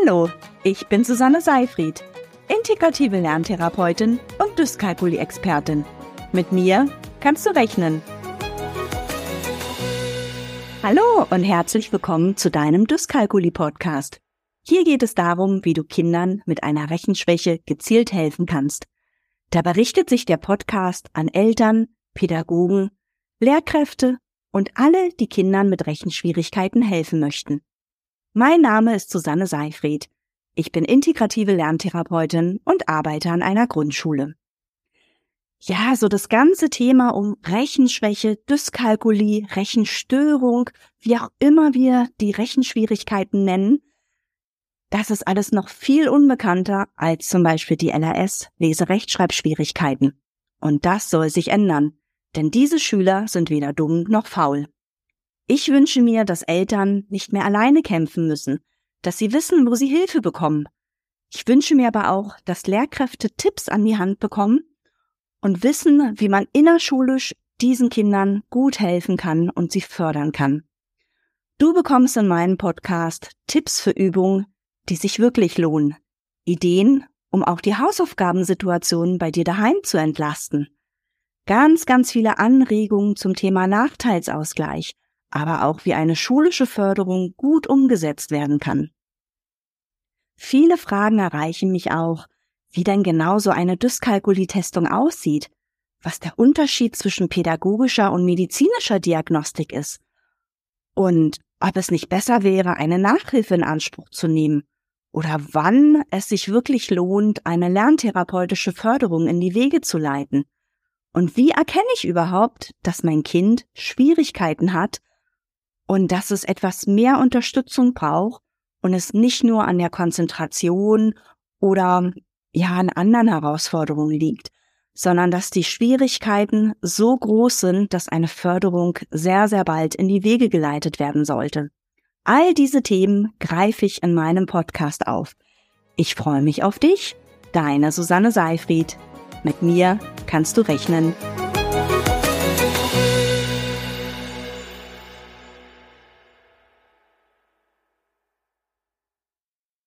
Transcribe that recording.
Hallo, ich bin Susanne Seifried, integrative Lerntherapeutin und Dyskalkulie-Expertin. Mit mir kannst du rechnen. Hallo und herzlich willkommen zu deinem Dyskalkulie-Podcast. Hier geht es darum, wie du Kindern mit einer Rechenschwäche gezielt helfen kannst. Dabei richtet sich der Podcast an Eltern, Pädagogen, Lehrkräfte und alle, die Kindern mit Rechenschwierigkeiten helfen möchten. Mein Name ist Susanne Seifried. Ich bin integrative Lerntherapeutin und arbeite an einer Grundschule. Ja, so das ganze Thema um Rechenschwäche, Dyskalkulie, Rechenstörung, wie auch immer wir die Rechenschwierigkeiten nennen, das ist alles noch viel unbekannter als zum Beispiel die LRS, Leserechtschreibschwierigkeiten. Und das soll sich ändern. Denn diese Schüler sind weder dumm noch faul. Ich wünsche mir, dass Eltern nicht mehr alleine kämpfen müssen, dass sie wissen, wo sie Hilfe bekommen. Ich wünsche mir aber auch, dass Lehrkräfte Tipps an die Hand bekommen und wissen, wie man innerschulisch diesen Kindern gut helfen kann und sie fördern kann. Du bekommst in meinem Podcast Tipps für Übungen, die sich wirklich lohnen, Ideen, um auch die Hausaufgabensituationen bei dir daheim zu entlasten ganz, ganz viele Anregungen zum Thema Nachteilsausgleich, aber auch wie eine schulische Förderung gut umgesetzt werden kann. Viele Fragen erreichen mich auch, wie denn genau so eine Dyskalkulietestung aussieht, was der Unterschied zwischen pädagogischer und medizinischer Diagnostik ist und ob es nicht besser wäre, eine Nachhilfe in Anspruch zu nehmen oder wann es sich wirklich lohnt, eine lerntherapeutische Förderung in die Wege zu leiten und wie erkenne ich überhaupt, dass mein Kind Schwierigkeiten hat und dass es etwas mehr Unterstützung braucht und es nicht nur an der Konzentration oder ja an anderen Herausforderungen liegt, sondern dass die Schwierigkeiten so groß sind, dass eine Förderung sehr, sehr bald in die Wege geleitet werden sollte. All diese Themen greife ich in meinem Podcast auf. Ich freue mich auf dich, deine Susanne Seifried. Mit mir kannst du rechnen.